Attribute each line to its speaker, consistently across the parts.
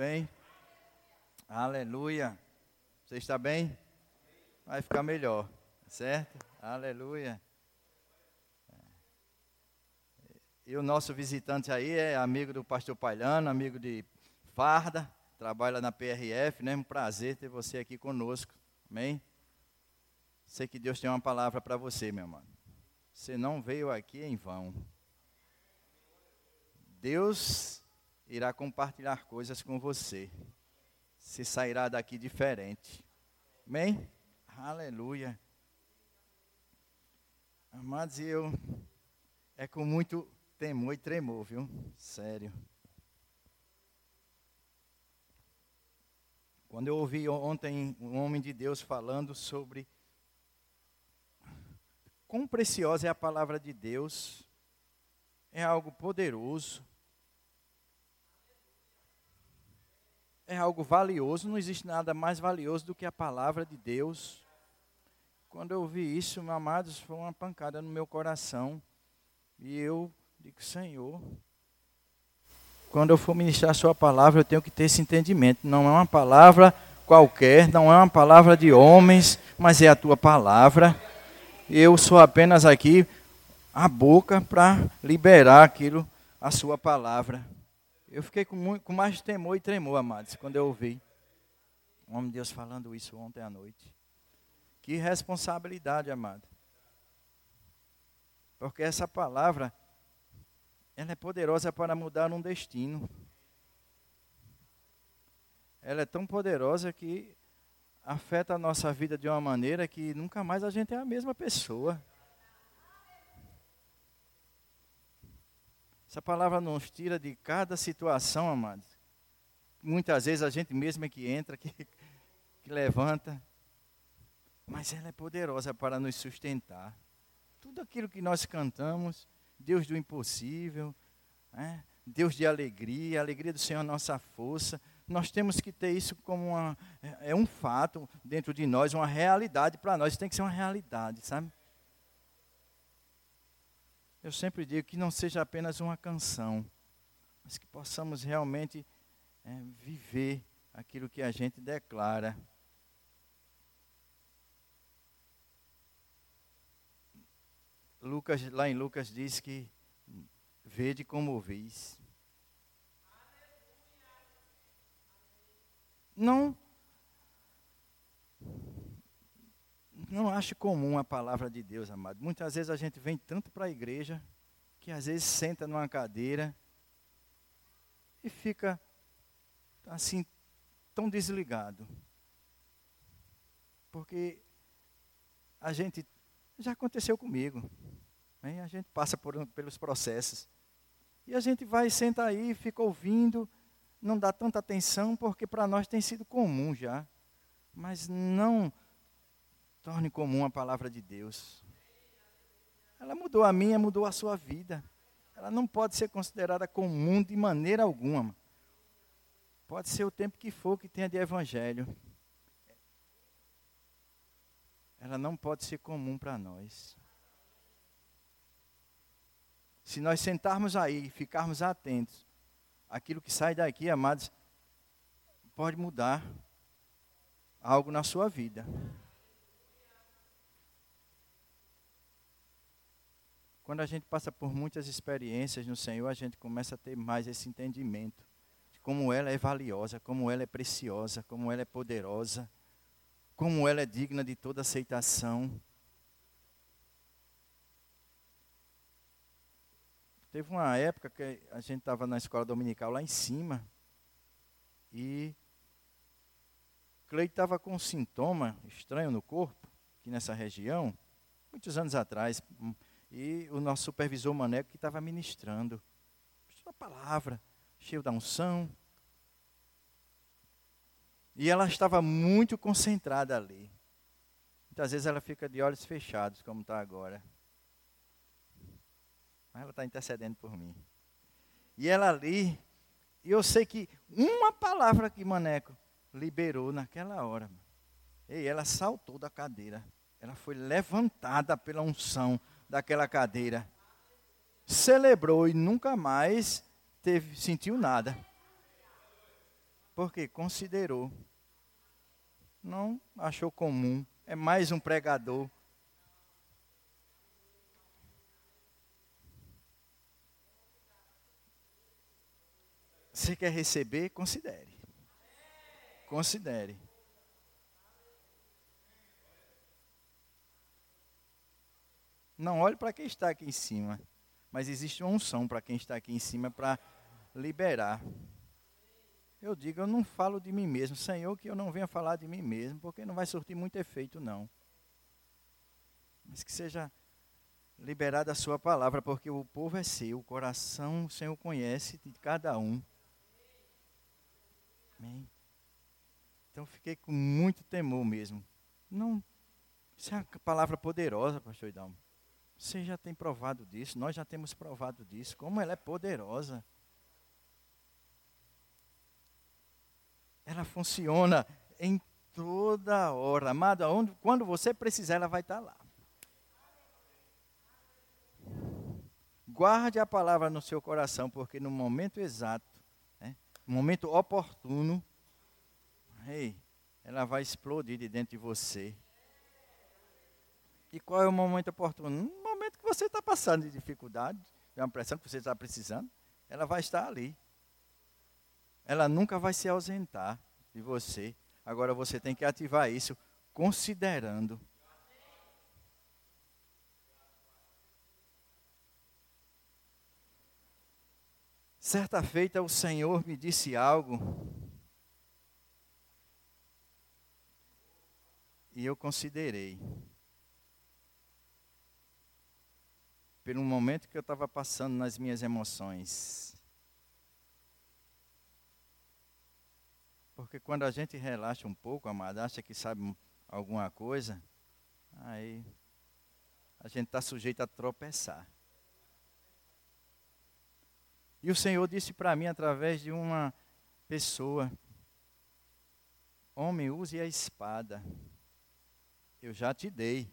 Speaker 1: bem? Aleluia. Você está bem? Vai ficar melhor, certo? Aleluia. E o nosso visitante aí é amigo do pastor Pailano, amigo de Farda, trabalha na PRF, né? Um prazer ter você aqui conosco. Amém? Sei que Deus tem uma palavra para você, meu irmão. Você não veio aqui em vão. Deus irá compartilhar coisas com você. Você sairá daqui diferente. Amém? Aleluia. Amados, eu é com muito temor e tremor, viu? Sério. Quando eu ouvi ontem um homem de Deus falando sobre quão preciosa é a palavra de Deus, é algo poderoso, é algo valioso, não existe nada mais valioso do que a palavra de Deus. Quando eu ouvi isso, meus amados, foi uma pancada no meu coração. E eu digo, Senhor, quando eu for ministrar a sua palavra, eu tenho que ter esse entendimento. Não é uma palavra qualquer, não é uma palavra de homens, mas é a tua palavra. Eu sou apenas aqui a boca para liberar aquilo, a sua palavra. Eu fiquei com, muito, com mais temor e tremor, amados, quando eu ouvi o homem de Deus falando isso ontem à noite. Que responsabilidade, amado. Porque essa palavra, ela é poderosa para mudar um destino. Ela é tão poderosa que afeta a nossa vida de uma maneira que nunca mais a gente é a mesma pessoa. Essa palavra nos tira de cada situação, amados. Muitas vezes a gente mesmo é que entra, que, que levanta. Mas ela é poderosa para nos sustentar tudo aquilo que nós cantamos, Deus do impossível, né? Deus de alegria, a alegria do Senhor é nossa força. Nós temos que ter isso como uma, é, é um fato dentro de nós, uma realidade para nós. Tem que ser uma realidade, sabe? Eu sempre digo que não seja apenas uma canção, mas que possamos realmente é, viver aquilo que a gente declara. Lucas, lá em Lucas diz que vede como ouvis. Não não acho comum a palavra de Deus, amado. Muitas vezes a gente vem tanto para a igreja que às vezes senta numa cadeira e fica assim tão desligado. Porque a gente já aconteceu comigo. A gente passa por, pelos processos. E a gente vai, senta aí, fica ouvindo, não dá tanta atenção, porque para nós tem sido comum já. Mas não torne comum a palavra de Deus. Ela mudou a minha, mudou a sua vida. Ela não pode ser considerada comum de maneira alguma. Pode ser o tempo que for que tenha de evangelho ela não pode ser comum para nós. Se nós sentarmos aí e ficarmos atentos, aquilo que sai daqui, amados, pode mudar algo na sua vida. Quando a gente passa por muitas experiências no Senhor, a gente começa a ter mais esse entendimento de como ela é valiosa, como ela é preciosa, como ela é poderosa como ela é digna de toda aceitação. Teve uma época que a gente estava na escola dominical lá em cima e Cleide estava com um sintoma estranho no corpo, aqui nessa região, muitos anos atrás, e o nosso supervisor Maneco que estava ministrando, uma palavra, cheio da unção, e ela estava muito concentrada ali. Muitas vezes ela fica de olhos fechados, como está agora. Mas ela está intercedendo por mim. E ela ali, e eu sei que uma palavra que Maneco liberou naquela hora. E ela saltou da cadeira. Ela foi levantada pela unção daquela cadeira. Celebrou e nunca mais teve, sentiu nada. Porque considerou. Não achou comum. É mais um pregador. Você quer receber? Considere. Considere. Não olhe para quem está aqui em cima, mas existe uma unção para quem está aqui em cima para liberar. Eu digo, eu não falo de mim mesmo, Senhor, que eu não venha falar de mim mesmo, porque não vai surtir muito efeito, não. Mas que seja liberada a sua palavra, porque o povo é seu, o coração o Senhor conhece de cada um. Amém. Então fiquei com muito temor mesmo. Não, isso é uma palavra poderosa, pastor Idalmo. Você já tem provado disso, nós já temos provado disso, como ela é poderosa. Ela funciona em toda hora. Amada, onde, quando você precisar, ela vai estar lá. Guarde a palavra no seu coração, porque no momento exato, né, no momento oportuno, ei, ela vai explodir de dentro de você. E qual é o momento oportuno? Você está passando de dificuldade, de uma pressão que você está precisando, ela vai estar ali. Ela nunca vai se ausentar de você. Agora você tem que ativar isso considerando. Certa feita o Senhor me disse algo e eu considerei. Pelo momento que eu estava passando nas minhas emoções. Porque quando a gente relaxa um pouco, amado, acha que sabe alguma coisa, aí a gente está sujeito a tropeçar. E o Senhor disse para mim através de uma pessoa: Homem, use a espada. Eu já te dei.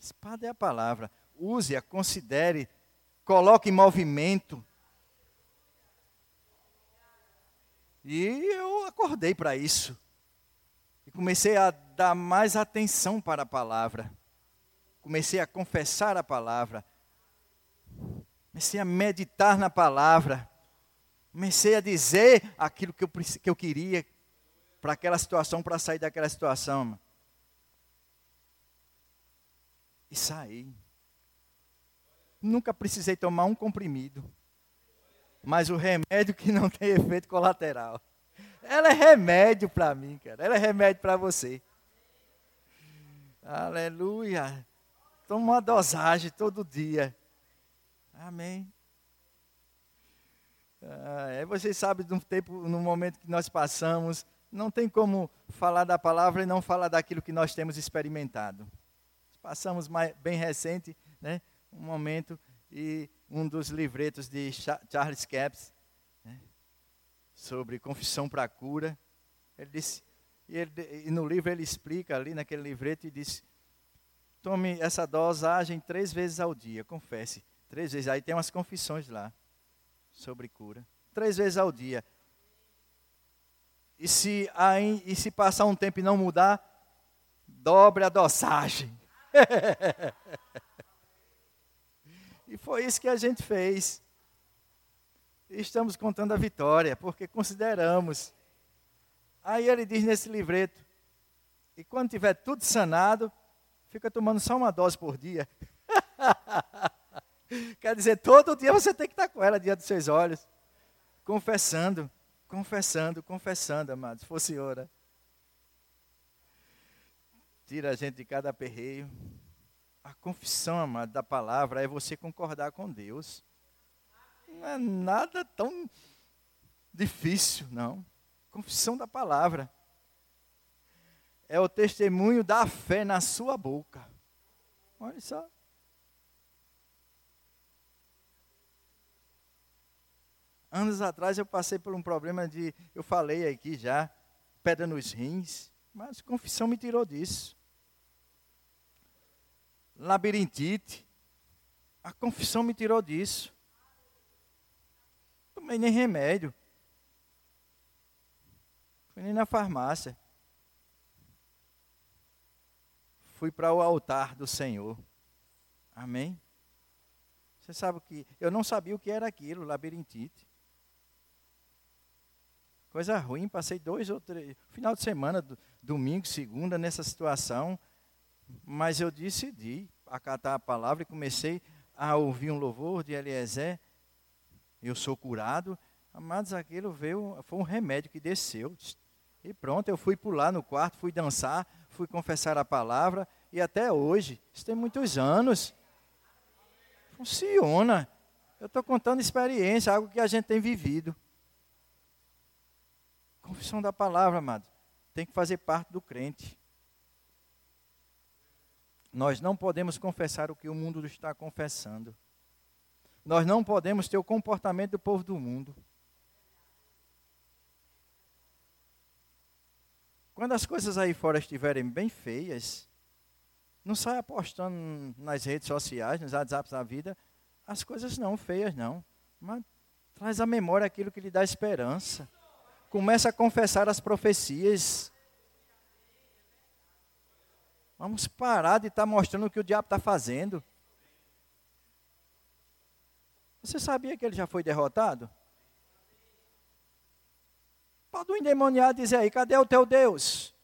Speaker 1: Espada é a palavra. Use-a, considere, coloque em movimento. E eu acordei para isso. E comecei a dar mais atenção para a palavra. Comecei a confessar a palavra. Comecei a meditar na palavra. Comecei a dizer aquilo que eu, que eu queria para aquela situação, para sair daquela situação e saí. Nunca precisei tomar um comprimido. Mas o remédio que não tem efeito colateral. Ela é remédio para mim, cara. Ela é remédio para você. Aleluia. Toma uma dosagem todo dia. Amém. Ah, é, vocês sabem no tempo, no momento que nós passamos, não tem como falar da palavra e não falar daquilo que nós temos experimentado. Passamos mais, bem recente, né, um momento, e um dos livretos de Charles Capps, né, sobre confissão para cura, ele disse, e, ele, e no livro ele explica ali naquele livreto e diz, tome essa dosagem três vezes ao dia, confesse, três vezes, aí tem umas confissões lá, sobre cura, três vezes ao dia, e se, aí, e se passar um tempo e não mudar, dobre a dosagem. E foi isso que a gente fez. E estamos contando a vitória, porque consideramos. Aí ele diz nesse livreto: e quando tiver tudo sanado, fica tomando só uma dose por dia. Quer dizer, todo dia você tem que estar com ela diante dos seus olhos, confessando, confessando, confessando, amados. Fosse hora tira a gente de cada aperreio. A confissão, amado, da palavra é você concordar com Deus. Não é nada tão difícil, não. Confissão da palavra. É o testemunho da fé na sua boca. Olha só. Anos atrás eu passei por um problema de, eu falei aqui já, pedra nos rins, mas confissão me tirou disso labirintite. A confissão me tirou disso. tomei nem remédio. Fui nem na farmácia. Fui para o altar do Senhor. Amém? Você sabe o que? Eu não sabia o que era aquilo, labirintite. Coisa ruim, passei dois ou três, final de semana, domingo, segunda, nessa situação. Mas eu decidi acatar a palavra e comecei a ouvir um louvor de Eliezer. Eu sou curado. Amados, aquilo veio, foi um remédio que desceu. E pronto, eu fui pular no quarto, fui dançar, fui confessar a palavra. E até hoje, isso tem muitos anos, funciona. Eu estou contando experiência, algo que a gente tem vivido. Confissão da palavra, amado, tem que fazer parte do crente. Nós não podemos confessar o que o mundo está confessando. Nós não podemos ter o comportamento do povo do mundo. Quando as coisas aí fora estiverem bem feias, não sai apostando nas redes sociais, nos WhatsApps da vida, as coisas não feias não. Mas traz à memória aquilo que lhe dá esperança. Começa a confessar as profecias. Vamos parar de estar tá mostrando o que o diabo está fazendo. Você sabia que ele já foi derrotado? Pode um endemoniado dizer aí, cadê o teu Deus?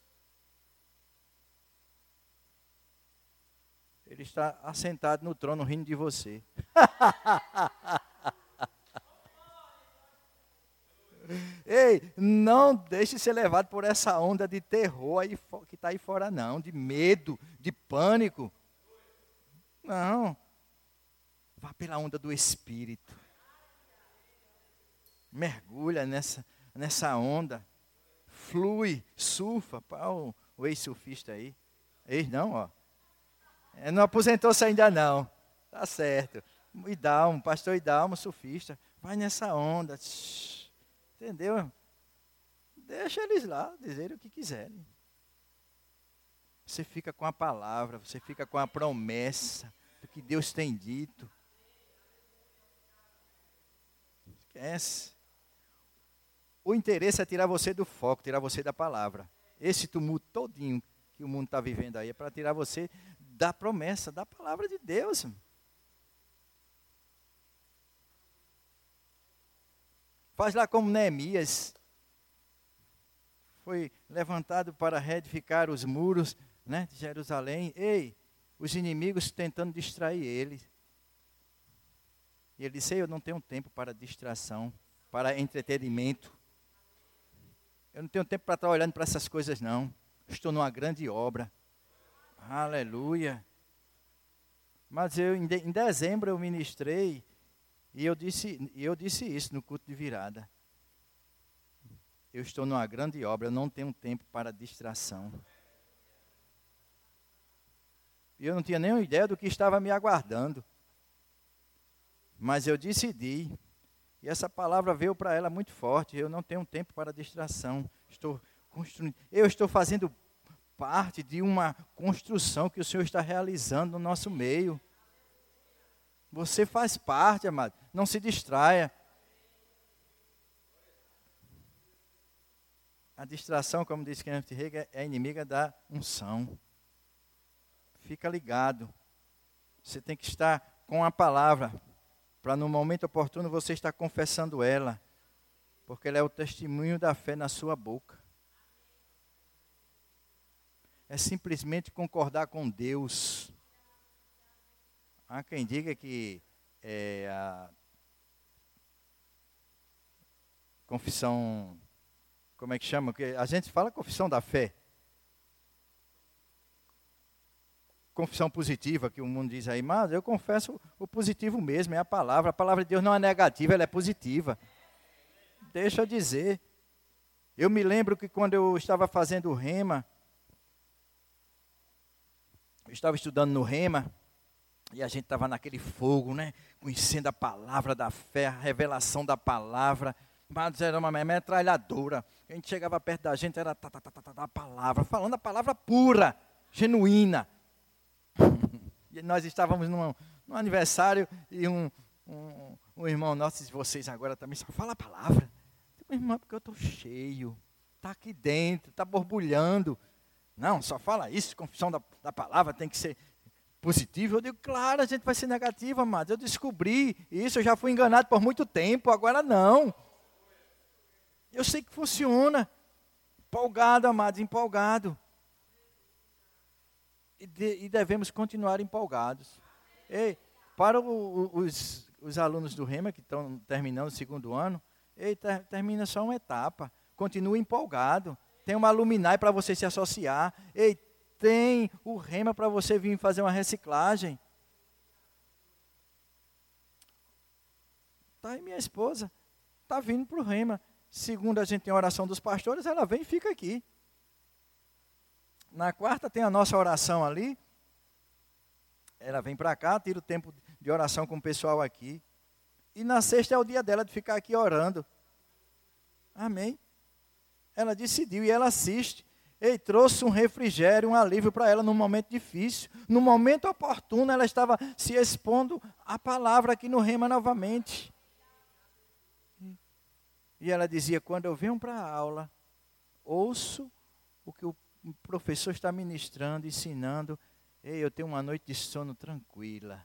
Speaker 1: Ele está assentado no trono rindo de você. Ei, não deixe ser levado por essa onda de terror aí, que está aí fora, não, de medo, de pânico. Não. Vá pela onda do Espírito. Mergulha nessa, nessa onda. Flui, surfa. Pau, o ex-surfista aí. Ex não, ó. É, não aposentou-se ainda não. Tá certo. Idalmo, pastor Idalmo, surfista. Vai nessa onda. Entendeu? Deixa eles lá dizerem o que quiserem. Você fica com a palavra, você fica com a promessa do que Deus tem dito. Esquece. O interesse é tirar você do foco, tirar você da palavra. Esse tumulto todinho que o mundo está vivendo aí é para tirar você da promessa, da palavra de Deus. Faz lá como Neemias. Foi levantado para reedificar os muros né, de Jerusalém. Ei, os inimigos tentando distrair ele. E ele disse: Eu não tenho tempo para distração, para entretenimento. Eu não tenho tempo para estar olhando para essas coisas, não. Estou numa grande obra. Aleluia. Mas eu, em, dezembro eu ministrei e eu disse, eu disse isso no culto de virada. Eu estou numa grande obra, eu não tenho tempo para distração. E eu não tinha nenhuma ideia do que estava me aguardando. Mas eu decidi. E essa palavra veio para ela muito forte. Eu não tenho tempo para distração. Estou construindo. Eu estou fazendo parte de uma construção que o Senhor está realizando no nosso meio. Você faz parte, amado. Não se distraia. A distração, como disse Kenneth Reagan, é inimiga da unção. Fica ligado. Você tem que estar com a palavra, para no momento oportuno você estar confessando ela, porque ela é o testemunho da fé na sua boca é simplesmente concordar com Deus. Há quem diga que é, a confissão, como é que chama? A gente fala confissão da fé. Confissão positiva, que o mundo diz aí, mas eu confesso o positivo mesmo, é a palavra. A palavra de Deus não é negativa, ela é positiva. Deixa eu dizer. Eu me lembro que quando eu estava fazendo o rema, eu estava estudando no Rema e a gente estava naquele fogo, né? Conhecendo a palavra da fé, a revelação da palavra. Mas era uma metralhadora. A gente chegava perto da gente, era tá, tá, tá, tá, a palavra, falando a palavra pura, genuína. e nós estávamos num, num aniversário e um, um, um irmão nosso de vocês agora também só fala a palavra. Meu irmão, porque eu estou cheio. Está aqui dentro, está borbulhando. Não, só fala isso, confissão da, da palavra tem que ser positiva. Eu digo, claro, a gente vai ser negativa, amados. Eu descobri isso, eu já fui enganado por muito tempo, agora não. Eu sei que funciona. Empolgado, amados, empolgado. E, de, e devemos continuar empolgados. Ei, para o, os, os alunos do REMA que estão terminando o segundo ano, ei, ter, termina só uma etapa. Continue empolgado. Tem uma luminária para você se associar. Ei, tem o REMA para você vir fazer uma reciclagem. Tá aí minha esposa. Está vindo para o REMA. Segundo a gente tem a oração dos pastores, ela vem e fica aqui. Na quarta tem a nossa oração ali. Ela vem para cá, tira o tempo de oração com o pessoal aqui. E na sexta é o dia dela de ficar aqui orando. Amém. Ela decidiu e ela assiste. E trouxe um refrigério, um alívio para ela num momento difícil. No momento oportuno, ela estava se expondo à palavra aqui no Rema novamente. E ela dizia: quando eu venho para a aula, ouço o que o professor está ministrando, ensinando. Ei, eu tenho uma noite de sono tranquila.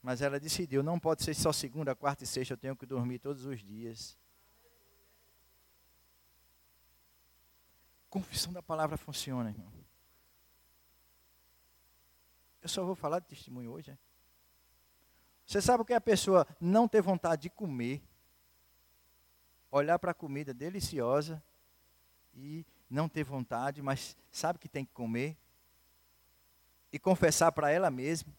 Speaker 1: Mas ela decidiu, não pode ser só segunda, quarta e sexta, eu tenho que dormir todos os dias. Confissão da palavra funciona, irmão. Eu só vou falar de testemunho hoje. É? Você sabe o que é a pessoa não ter vontade de comer, olhar para a comida deliciosa e não ter vontade, mas sabe que tem que comer? E confessar para ela mesma: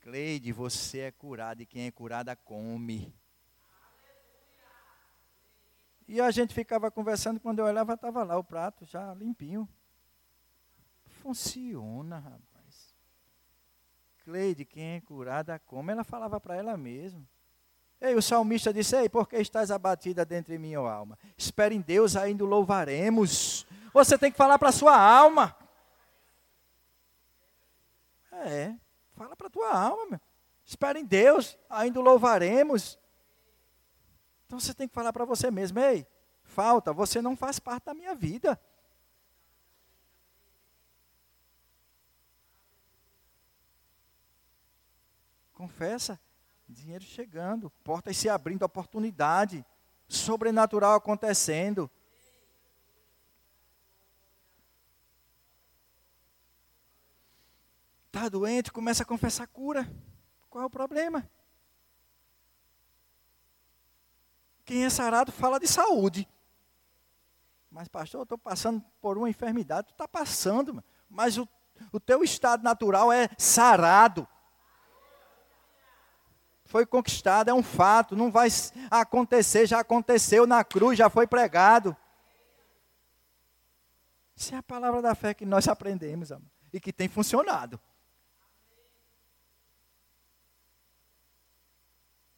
Speaker 1: Cleide, você é curada e quem é curada come. E a gente ficava conversando, quando eu olhava, estava lá o prato já limpinho. Funciona, rapaz. Cleide, quem é curada come. Ela falava para ela mesma. Ei, o salmista disse: Ei, por que estás abatida dentro de minha alma? Espere em Deus, ainda louvaremos. Você tem que falar para a sua alma. É. Fala para a tua alma, meu. Espera em Deus, ainda louvaremos. Então você tem que falar para você mesmo, ei, falta, você não faz parte da minha vida. Confessa, dinheiro chegando, portas se abrindo, oportunidade, sobrenatural acontecendo. Está doente, começa a confessar cura. Qual é o problema? Quem é sarado fala de saúde. Mas, pastor, eu estou passando por uma enfermidade. Tu está passando, mas o, o teu estado natural é sarado. Foi conquistado, é um fato. Não vai acontecer, já aconteceu na cruz, já foi pregado. Isso é a palavra da fé que nós aprendemos, amor, e que tem funcionado.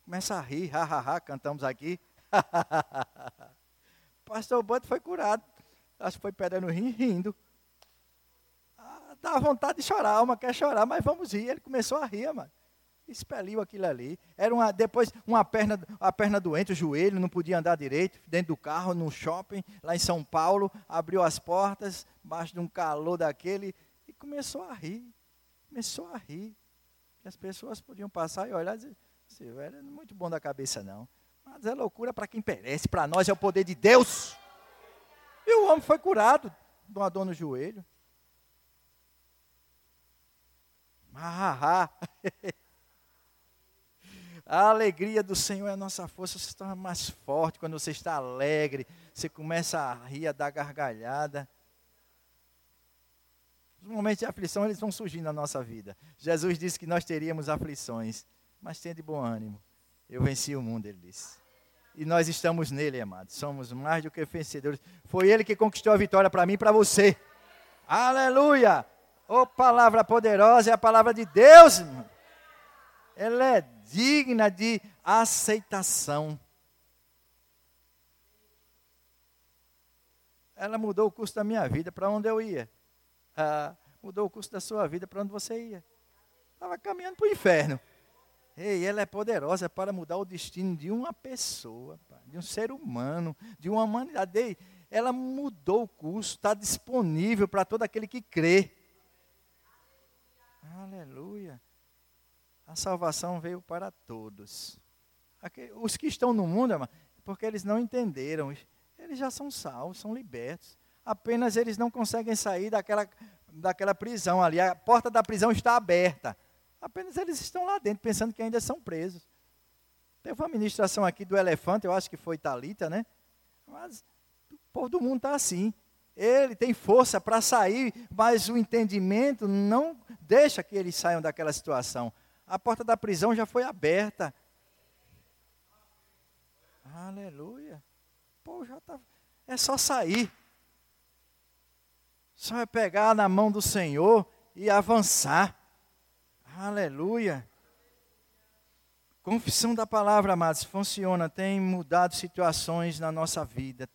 Speaker 1: Começa a rir, ha, ha, ha, cantamos aqui. Pastor Bando foi curado. Acho que foi perdendo rim, rindo. Ah, dá vontade de chorar, a alma quer chorar, mas vamos rir. Ele começou a rir, mano. Expeliu aquilo ali. Era uma, depois uma perna, a perna doente, o joelho, não podia andar direito, dentro do carro, no shopping, lá em São Paulo, abriu as portas, baixo de um calor daquele, e começou a rir. Começou a rir. E as pessoas podiam passar e olhar e dizer, esse velho é muito bom da cabeça, não. Mas é loucura para quem perece. Para nós é o poder de Deus. E o homem foi curado de uma dor no joelho. Ah, A alegria do Senhor é a nossa força. Você está mais forte quando você está alegre. Você começa a rir, a dar gargalhada. Os momentos de aflição, eles vão surgindo na nossa vida. Jesus disse que nós teríamos aflições mas tenha de bom ânimo. Eu venci o mundo, ele disse. E nós estamos nele, amados. Somos mais do que vencedores. Foi ele que conquistou a vitória para mim e para você. Aleluia! Oh, palavra poderosa é a palavra de Deus. Ela é digna de aceitação. Ela mudou o curso da minha vida para onde eu ia. Ah, mudou o curso da sua vida para onde você ia. Estava caminhando para o inferno. Ei, ela é poderosa para mudar o destino de uma pessoa, de um ser humano, de uma humanidade. Ei, ela mudou o curso, está disponível para todo aquele que crê. Aleluia. A salvação veio para todos. Os que estão no mundo, porque eles não entenderam, eles já são salvos, são libertos. Apenas eles não conseguem sair daquela, daquela prisão ali. A porta da prisão está aberta. Apenas eles estão lá dentro, pensando que ainda são presos. Teve uma ministração aqui do elefante, eu acho que foi Talita, né? Mas o povo do mundo está assim. Ele tem força para sair, mas o entendimento não deixa que eles saiam daquela situação. A porta da prisão já foi aberta. Aleluia. Pô, já tá. É só sair. Só é pegar na mão do Senhor e avançar. Aleluia. Confissão da palavra, amados, funciona, tem mudado situações na nossa vida.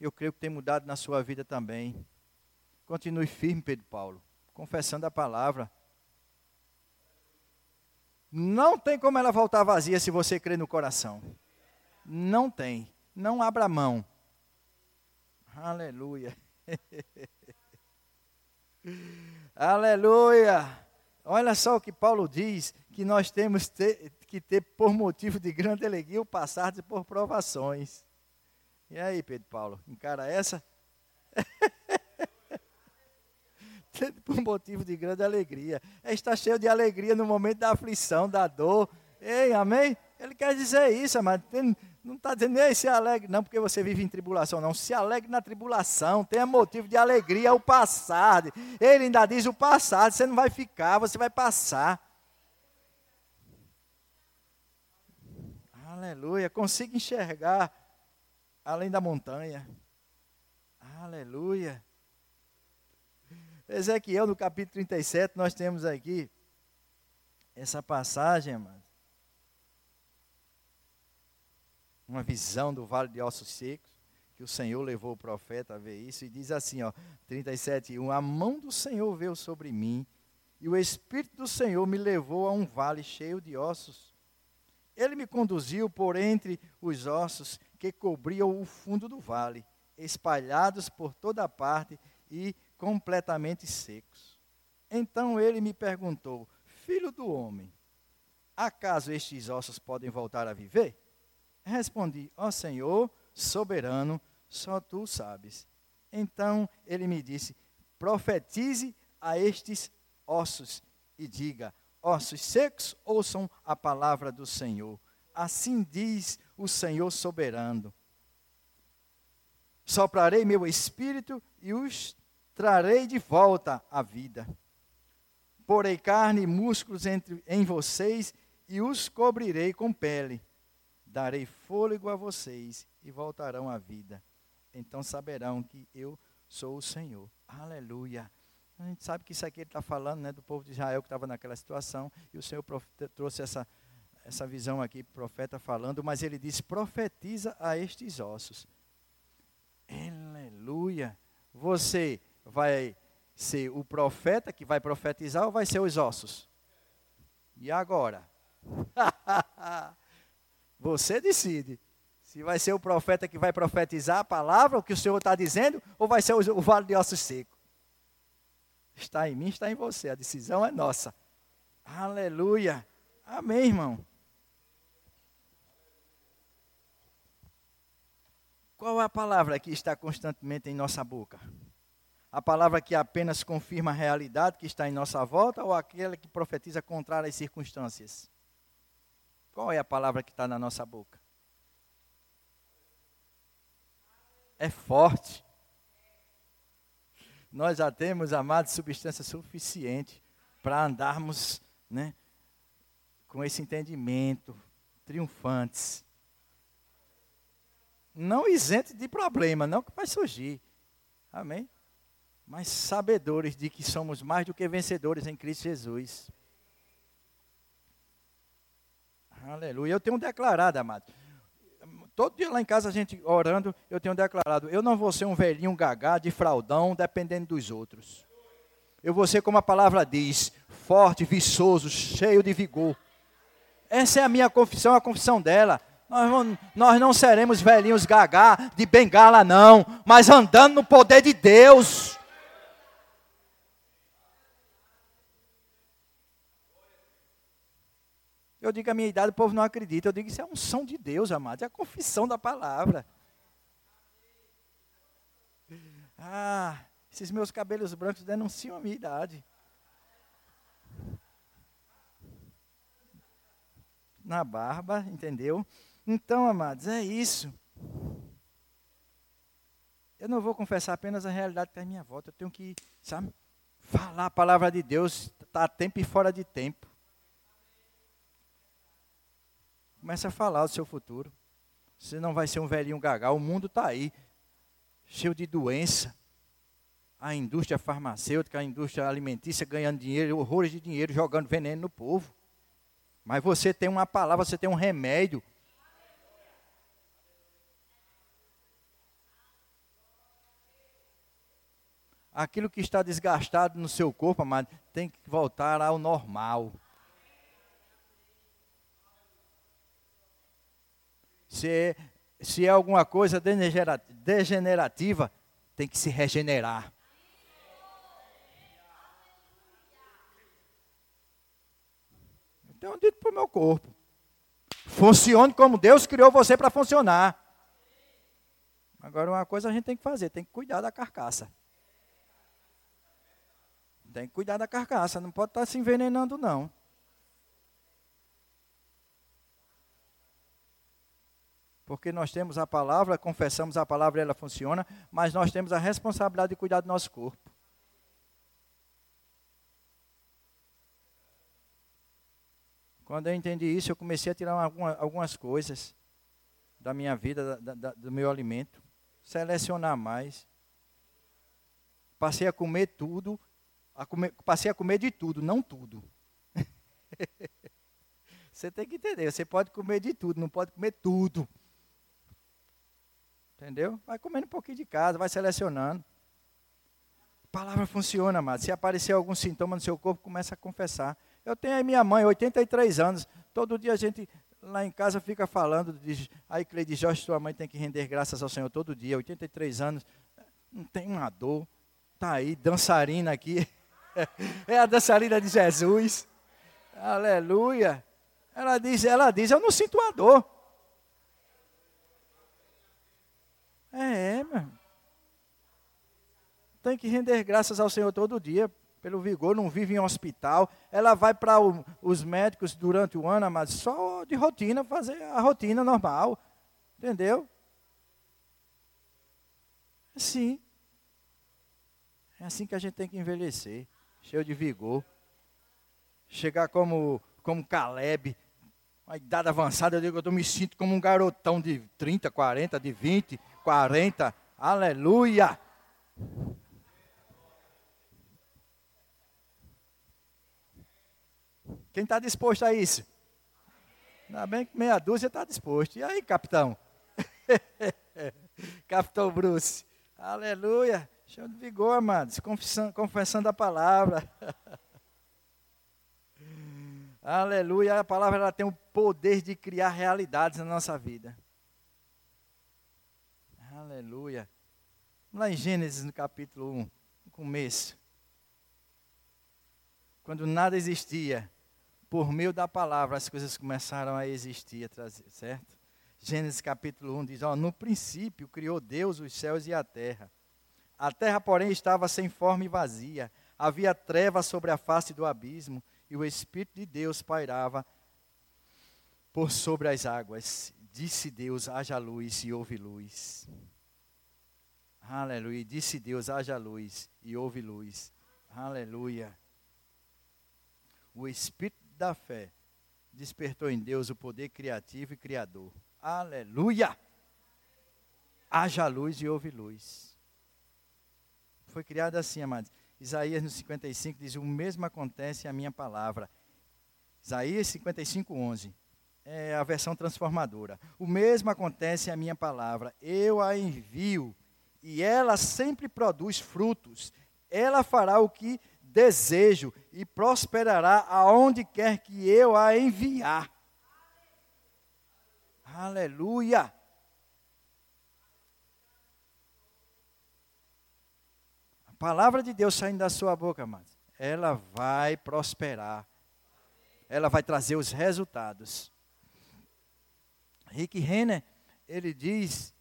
Speaker 1: Eu creio que tem mudado na sua vida também. Continue firme, Pedro Paulo, confessando a palavra. Não tem como ela voltar vazia se você crer no coração. Não tem. Não abra mão. Aleluia. Aleluia. Olha só o que Paulo diz, que nós temos ter, que ter por motivo de grande alegria o passar por provações. E aí, Pedro Paulo, encara essa? por motivo de grande alegria. É estar cheio de alegria no momento da aflição, da dor. Ei, amém? Ele quer dizer isso, mas não está dizendo, ei, se alegre, não, porque você vive em tribulação, não. Se alegre na tribulação, tenha motivo de alegria, é o passado. Ele ainda diz o passado, você não vai ficar, você vai passar. Aleluia, consiga enxergar além da montanha. Aleluia. Ezequiel, no capítulo 37, nós temos aqui essa passagem, mano. Uma visão do vale de ossos secos, que o Senhor levou o profeta a ver isso, e diz assim, ó, 37, 1, a mão do Senhor veio sobre mim, e o Espírito do Senhor me levou a um vale cheio de ossos. Ele me conduziu por entre os ossos que cobriam o fundo do vale, espalhados por toda parte, e completamente secos. Então ele me perguntou: Filho do homem, acaso estes ossos podem voltar a viver? Respondi: Ó Senhor, soberano, só tu sabes. Então ele me disse: Profetize a estes ossos e diga: Ossos secos, ouçam a palavra do Senhor. Assim diz o Senhor soberano. Soprarei meu espírito e os trarei de volta à vida. Porei carne e músculos entre, em vocês e os cobrirei com pele. Darei fôlego a vocês e voltarão à vida. Então saberão que eu sou o Senhor. Aleluia. A gente sabe que isso aqui ele está falando né, do povo de Israel que estava naquela situação. E o Senhor trouxe essa, essa visão aqui, profeta falando, mas ele diz: profetiza a estes ossos. Aleluia. Você vai ser o profeta que vai profetizar ou vai ser os ossos? E agora? Você decide. Se vai ser o profeta que vai profetizar a palavra, o que o Senhor está dizendo, ou vai ser o, vale de ossos seco? Está em mim, está em você. A decisão é nossa. Aleluia. Amém, irmão. Qual é a palavra que está constantemente em nossa boca? a palavra que apenas confirma a realidade que está em nossa volta ou aquela que profetiza contrário às circunstâncias? Qual é a palavra que está na nossa boca? É forte. Nós já temos, amados, substância suficiente para andarmos né, com esse entendimento, triunfantes. Não isento de problema, não que vai surgir. Amém? mas sabedores de que somos mais do que vencedores em Cristo Jesus. Aleluia. Eu tenho declarado, amado. Todo dia lá em casa, a gente orando, eu tenho declarado: eu não vou ser um velhinho gagá de fraldão, dependendo dos outros. Eu vou ser, como a palavra diz, forte, viçoso, cheio de vigor. Essa é a minha confissão, a confissão dela. Nós, nós não seremos velhinhos gagá de bengala, não, mas andando no poder de Deus. Eu digo a minha idade, o povo não acredita. Eu digo, isso é som de Deus, amado. É a confissão da palavra. Ah, esses meus cabelos brancos denunciam a minha idade. Na barba, entendeu? Então, amados, é isso. Eu não vou confessar apenas a realidade que está em minha volta. Eu tenho que, sabe, falar a palavra de Deus, está a tempo e fora de tempo. Comece a falar do seu futuro. Você não vai ser um velhinho gagal. O mundo está aí, cheio de doença. A indústria farmacêutica, a indústria alimentícia ganhando dinheiro, horrores de dinheiro, jogando veneno no povo. Mas você tem uma palavra, você tem um remédio. Aquilo que está desgastado no seu corpo, amado, tem que voltar ao normal. Se é, se é alguma coisa degenerativa, tem que se regenerar. Então, dito para o meu corpo. Funcione como Deus criou você para funcionar. Agora, uma coisa a gente tem que fazer: tem que cuidar da carcaça. Tem que cuidar da carcaça, não pode estar se envenenando, não. Porque nós temos a palavra, confessamos a palavra, ela funciona, mas nós temos a responsabilidade de cuidar do nosso corpo. Quando eu entendi isso, eu comecei a tirar alguma, algumas coisas da minha vida, da, da, do meu alimento, selecionar mais. Passei a comer tudo, a comer, passei a comer de tudo, não tudo. você tem que entender, você pode comer de tudo, não pode comer tudo. Entendeu? Vai comendo um pouquinho de casa, vai selecionando. A palavra funciona, amado. Se aparecer algum sintoma no seu corpo, começa a confessar. Eu tenho aí minha mãe, 83 anos. Todo dia a gente lá em casa fica falando. De, aí Cleide Jorge, sua mãe tem que render graças ao Senhor todo dia. 83 anos. Não tem uma dor. Está aí, dançarina aqui. é a dançarina de Jesus. Aleluia. Ela diz, ela diz, eu não sinto uma dor. É, meu. Tem que render graças ao Senhor todo dia, pelo vigor, não vive em hospital. Ela vai para os médicos durante o ano, mas só de rotina, fazer a rotina normal. Entendeu? É assim. É assim que a gente tem que envelhecer, cheio de vigor. Chegar como, como Caleb, uma idade avançada, eu digo, eu me sinto como um garotão de 30, 40, de 20 40. Aleluia! Quem está disposto a isso? Ainda bem que meia dúzia está disposto. E aí, capitão? capitão Bruce. Aleluia. Show de vigor, amados. Confessando, confessando a palavra. Aleluia. A palavra ela tem o poder de criar realidades na nossa vida. Aleluia. Lá em Gênesis, no capítulo 1, no começo. Quando nada existia, por meio da palavra as coisas começaram a existir, certo? Gênesis capítulo 1 diz: ó, No princípio criou Deus os céus e a terra. A terra, porém, estava sem forma e vazia. Havia trevas sobre a face do abismo, e o Espírito de Deus pairava por sobre as águas. Disse Deus: haja luz e houve luz. Aleluia. Disse Deus: haja luz e houve luz. Aleluia. O Espírito da fé despertou em Deus o poder criativo e criador. Aleluia. Haja luz e houve luz. Foi criado assim, amados. Isaías no 55 diz: O mesmo acontece a minha palavra. Isaías 55, 11 é a versão transformadora. O mesmo acontece a minha palavra. Eu a envio e ela sempre produz frutos. Ela fará o que desejo e prosperará aonde quer que eu a enviar. Aleluia! Palavra de Deus saindo da sua boca, mas ela vai prosperar. Ela vai trazer os resultados. Rick Renner, ele diz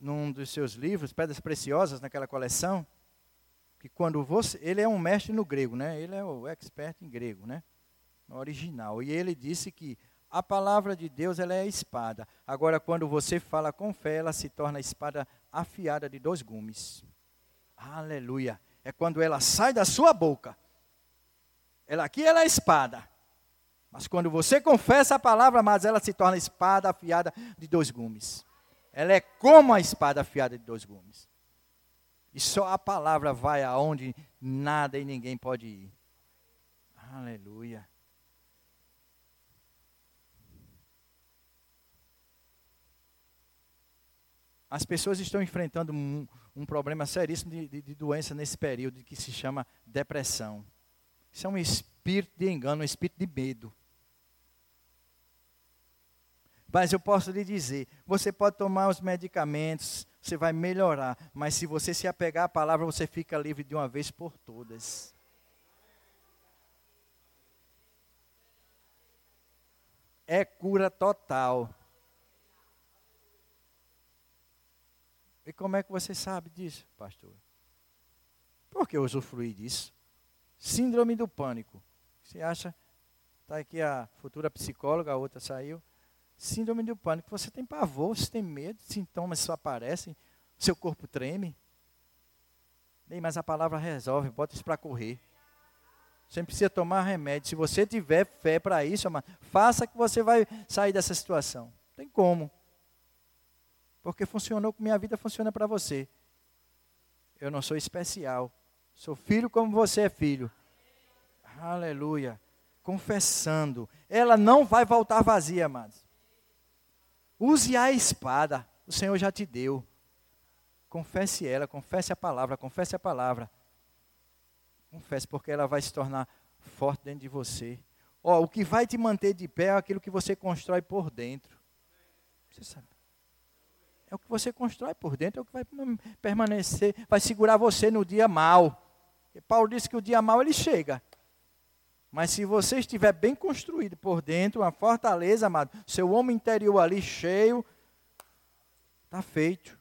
Speaker 1: num dos seus livros, Pedras Preciosas, naquela coleção, que quando você, ele é um mestre no grego, né? Ele é o expert em grego, né? No original. E ele disse que a palavra de Deus ela é a espada. Agora, quando você fala com fé, ela se torna a espada afiada de dois gumes. Aleluia. É quando ela sai da sua boca. Ela aqui ela é a espada. Mas quando você confessa a palavra, mas ela se torna espada afiada de dois gumes. Ela é como a espada afiada de dois gumes. E só a palavra vai aonde nada e ninguém pode ir. Aleluia. As pessoas estão enfrentando um problema seríssimo de, de, de, doença nesse período que se chama depressão. Isso é um espírito de engano, um espírito de medo. Mas eu posso lhe dizer: você pode tomar os medicamentos, você vai melhorar, mas se você se apegar à palavra, você fica livre de uma vez por todas. É cura total. E como é que você sabe disso, pastor? Porque eu usufruí disso. Síndrome do pânico. Você acha? Está aqui a futura psicóloga, a outra saiu. Síndrome do pânico. Você tem pavor, você tem medo, sintomas só aparecem, seu corpo treme. Bem, mas a palavra resolve, bota isso para correr. Você não precisa tomar remédio. Se você tiver fé para isso, faça que você vai sair dessa situação. Tem como. Porque funcionou com minha vida, funciona para você. Eu não sou especial. Sou filho como você é filho. Aleluia. Confessando. Ela não vai voltar vazia, amados. Use a espada, o Senhor já te deu. Confesse ela, confesse a palavra, confesse a palavra. Confesse, porque ela vai se tornar forte dentro de você. Ó, o que vai te manter de pé é aquilo que você constrói por dentro. Você sabe. É o que você constrói por dentro, é o que vai permanecer, vai segurar você no dia mal. Paulo disse que o dia mal ele chega. Mas se você estiver bem construído por dentro, uma fortaleza, amado, seu homem interior ali cheio, está feito.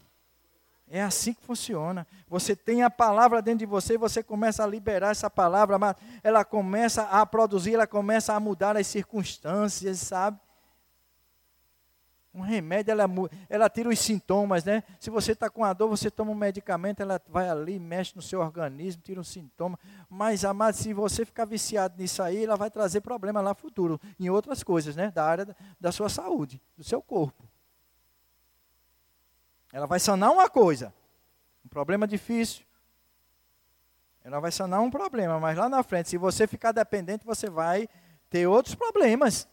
Speaker 1: É assim que funciona. Você tem a palavra dentro de você, você começa a liberar essa palavra, amado, ela começa a produzir, ela começa a mudar as circunstâncias, sabe? Um remédio, ela, ela tira os sintomas, né? Se você está com a dor, você toma um medicamento, ela vai ali, mexe no seu organismo, tira um sintoma. Mas, amado, se você ficar viciado nisso aí, ela vai trazer problema lá futuro, em outras coisas, né? Da área da sua saúde, do seu corpo. Ela vai sanar uma coisa, um problema difícil. Ela vai sanar um problema, mas lá na frente, se você ficar dependente, você vai ter outros problemas.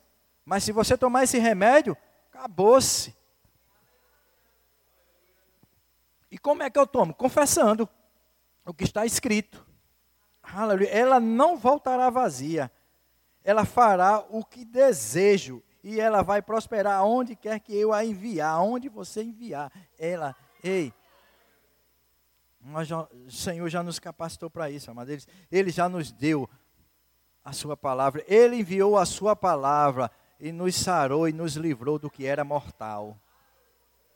Speaker 1: Mas se você tomar esse remédio, Acabou-se. E como é que eu tomo? Confessando o que está escrito. Aleluia. Ela não voltará vazia. Ela fará o que desejo. E ela vai prosperar aonde quer que eu a enviar. Aonde você enviar. Ela, ei. Já, o Senhor já nos capacitou para isso, amados. Ele já nos deu a sua palavra. Ele enviou a sua palavra e nos sarou e nos livrou do que era mortal.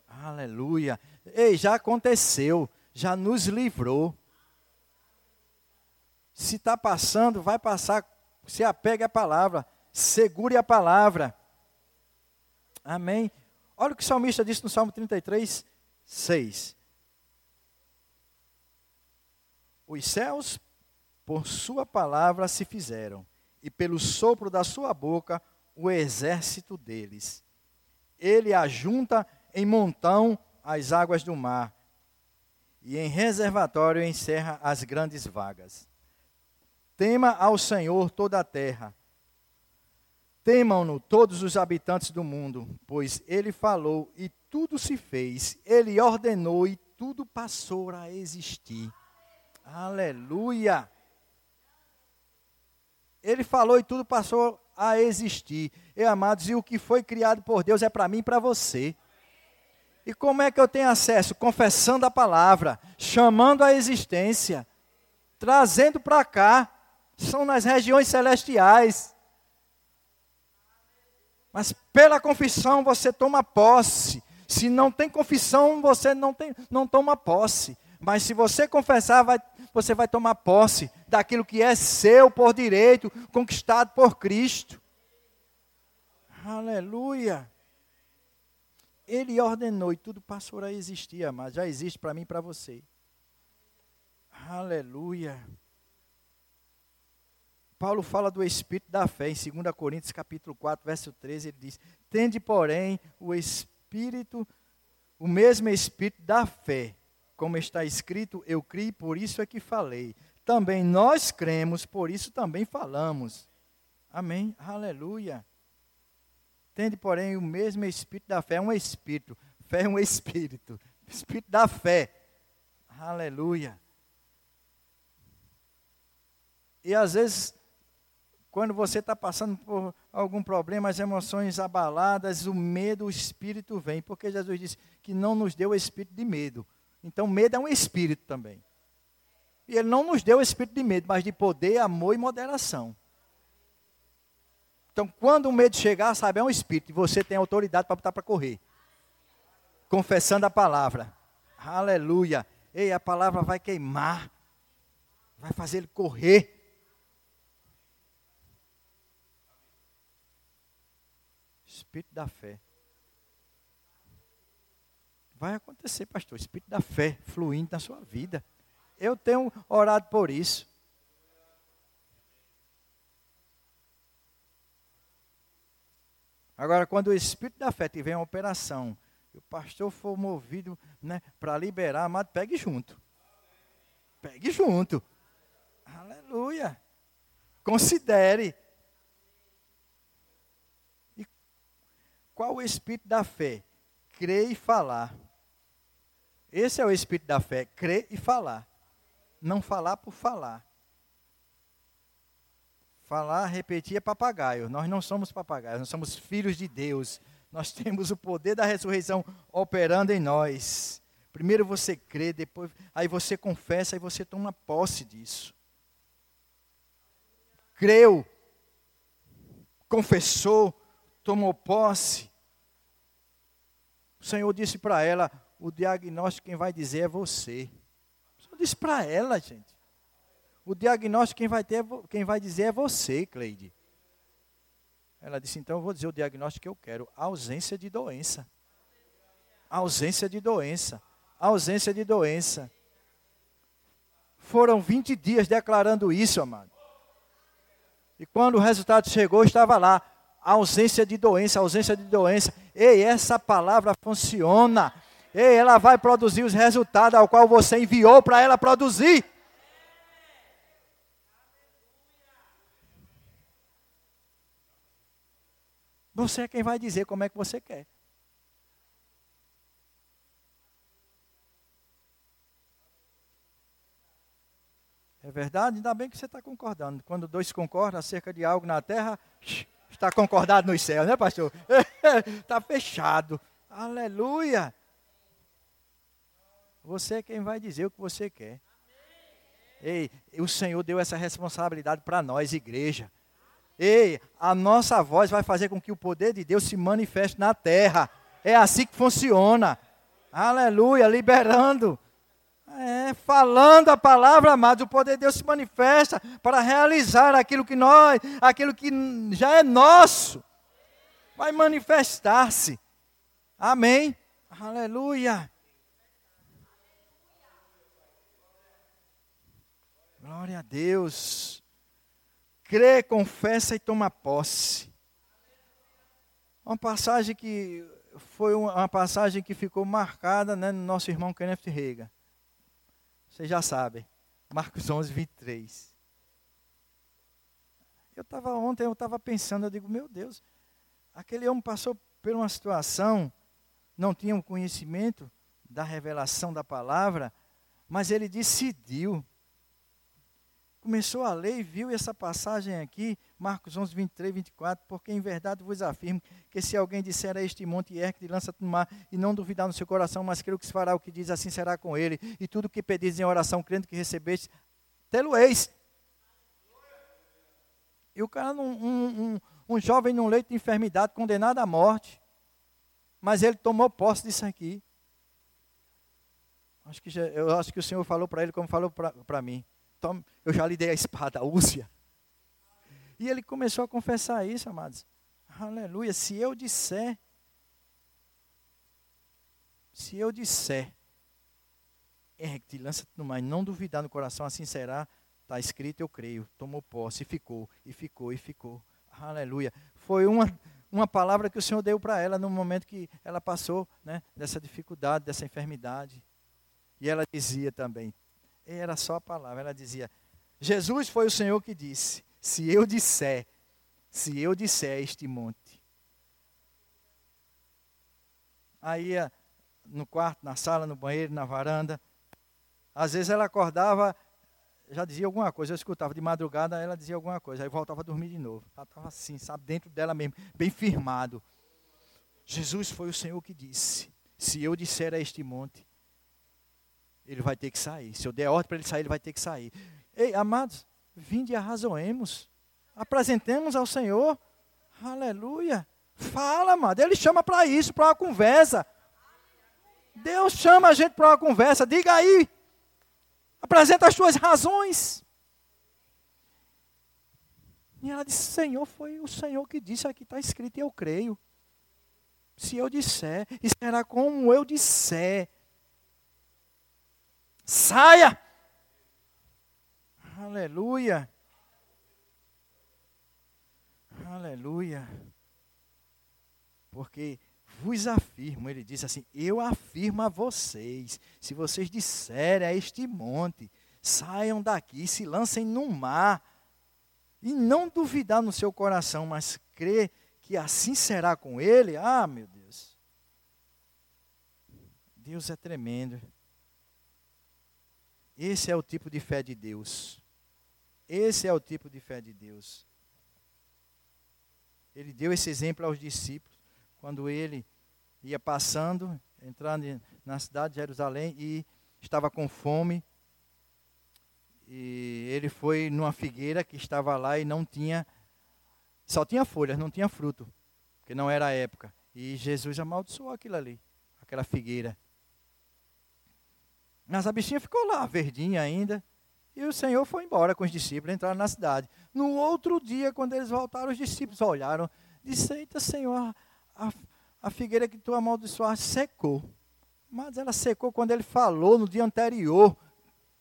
Speaker 1: Aleluia. Ei, já aconteceu, já nos livrou. Se está passando, vai passar. Se apegue à palavra, segure a palavra. Amém. Olha o que o salmista disse no Salmo 33, 6. Os céus, por sua palavra, se fizeram, e pelo sopro da sua boca, o exército deles. Ele ajunta em montão as águas do mar, e em reservatório encerra as grandes vagas. Tema ao Senhor toda a terra. Temam-no todos os habitantes do mundo, pois ele falou e tudo se fez, ele ordenou e tudo passou a existir. Aleluia! Ele falou e tudo passou a existir. E amados, e o que foi criado por Deus é para mim e para você. E como é que eu tenho acesso? Confessando a palavra, chamando a existência, trazendo para cá. São nas regiões celestiais. Mas pela confissão você toma posse. Se não tem confissão, você não, tem, não toma posse. Mas se você confessar, vai, você vai tomar posse daquilo que é seu por direito, conquistado por Cristo. Aleluia. Ele ordenou e tudo passou a existir, mas já existe para mim e para você. Aleluia. Paulo fala do espírito da fé em 2 Coríntios capítulo 4, verso 13, ele diz: "Tende, porém, o espírito, o mesmo espírito da fé, como está escrito: Eu criei, por isso é que falei. Também nós cremos, por isso também falamos." Amém. Aleluia. Tende, porém, o mesmo espírito da fé, é um espírito. Fé é um espírito. Espírito da fé. Aleluia. E às vezes, quando você está passando por algum problema, as emoções abaladas, o medo, o espírito vem. Porque Jesus disse que não nos deu o espírito de medo. Então, medo é um espírito também. E ele não nos deu o espírito de medo, mas de poder, amor e moderação. Então, quando o medo chegar, sabe, é um espírito, e você tem autoridade para botar para correr. Confessando a palavra. Aleluia. Ei, a palavra vai queimar. Vai fazer ele correr. Espírito da fé. Vai acontecer, pastor. Espírito da fé fluindo na sua vida. Eu tenho orado por isso. Agora, quando o Espírito da fé tiver uma operação, e o pastor for movido né, para liberar, amado, pegue junto. Pegue junto. Aleluia. Considere. E qual o Espírito da fé? Crer e falar. Esse é o Espírito da fé, crer e falar. Não falar por falar. Falar, repetir é papagaio. Nós não somos papagaios, nós somos filhos de Deus. Nós temos o poder da ressurreição operando em nós. Primeiro você crê, depois aí você confessa e você toma posse disso. Creu, confessou, tomou posse. O Senhor disse para ela: o diagnóstico quem vai dizer é você. Senhor disse para ela, gente. O diagnóstico quem vai, ter, quem vai dizer é você, Cleide. Ela disse, então eu vou dizer o diagnóstico que eu quero. Ausência de doença. Ausência de doença. Ausência de doença. Foram 20 dias declarando isso, amado. E quando o resultado chegou, estava lá. Ausência de doença, ausência de doença. Ei, essa palavra funciona. Ei, ela vai produzir os resultados ao qual você enviou para ela produzir. Você é quem vai dizer como é que você quer. É verdade? Ainda bem que você está concordando. Quando dois concordam acerca de algo na terra, está concordado nos céus, né, pastor? Está fechado. Aleluia. Você é quem vai dizer o que você quer. Ei, o Senhor deu essa responsabilidade para nós, igreja. Ei, a nossa voz vai fazer com que o poder de Deus se manifeste na terra. É assim que funciona. Aleluia, liberando. É, falando a palavra, amados, o poder de Deus se manifesta para realizar aquilo que nós, aquilo que já é nosso. Vai manifestar-se. Amém. Aleluia. Glória a Deus crê, confessa e toma posse. Uma passagem que foi uma passagem que ficou marcada né, no nosso irmão Kenneth Rega. Vocês já sabem. Marcos 11, 23. Eu estava ontem, eu estava pensando, eu digo, meu Deus, aquele homem passou por uma situação, não tinha um conhecimento da revelação da palavra, mas ele decidiu começou a ler e viu essa passagem aqui, Marcos 11, 23, 24, porque em verdade vos afirmo que se alguém disser a este monte ergue e lança-te no mar, e não duvidar no seu coração, mas creio que se fará o que diz, assim será com ele, e tudo o que pedis em oração, crendo que recebeste, tê-lo-eis. E o cara, um, um, um, um jovem num leito de enfermidade, condenado à morte, mas ele tomou posse disso aqui. Acho que já, eu acho que o Senhor falou para ele como falou para mim. Tome, eu já lhe dei a espada, úcia. E ele começou a confessar isso, amados. Aleluia. Se eu disser, se eu disser, é que lança-te no não duvidar no coração, assim será. Está escrito, eu creio. Tomou posse, e ficou, e ficou, e ficou. Aleluia. Foi uma, uma palavra que o Senhor deu para ela no momento que ela passou né, dessa dificuldade, dessa enfermidade. E ela dizia também, era só a palavra, ela dizia: Jesus foi o Senhor que disse: se eu disser, se eu disser este monte. Aí no quarto, na sala, no banheiro, na varanda. Às vezes ela acordava, já dizia alguma coisa, eu escutava de madrugada, ela dizia alguma coisa, aí voltava a dormir de novo. Ela estava assim, sabe, dentro dela mesmo, bem firmado. Jesus foi o Senhor que disse: se eu disser a este monte, ele vai ter que sair. Se eu der ordem para ele sair, ele vai ter que sair. Ei, amados, vinde e arrazoemos. Apresentemos ao Senhor. Aleluia. Fala, amado. Ele chama para isso, para uma conversa. Deus chama a gente para uma conversa. Diga aí. Apresenta as suas razões. E ela disse: Senhor, foi o Senhor que disse aqui, está escrito, e eu creio. Se eu disser, e será como eu disser. Saia! Aleluia! Aleluia! Porque vos afirmo, ele diz assim: Eu afirmo a vocês, se vocês disserem a este monte, saiam daqui, se lancem no mar, e não duvidar no seu coração, mas crer que assim será com ele, ah, meu Deus. Deus é tremendo. Esse é o tipo de fé de Deus. Esse é o tipo de fé de Deus. Ele deu esse exemplo aos discípulos quando ele ia passando, entrando na cidade de Jerusalém e estava com fome. E ele foi numa figueira que estava lá e não tinha, só tinha folhas, não tinha fruto, porque não era a época. E Jesus amaldiçoou aquilo ali, aquela figueira. Mas a bichinha ficou lá, verdinha ainda. E o Senhor foi embora com os discípulos, entraram na cidade. No outro dia, quando eles voltaram, os discípulos olharam. Disse, eita Senhor, a, a figueira que tu amaldiçoaste secou. Mas ela secou quando ele falou no dia anterior.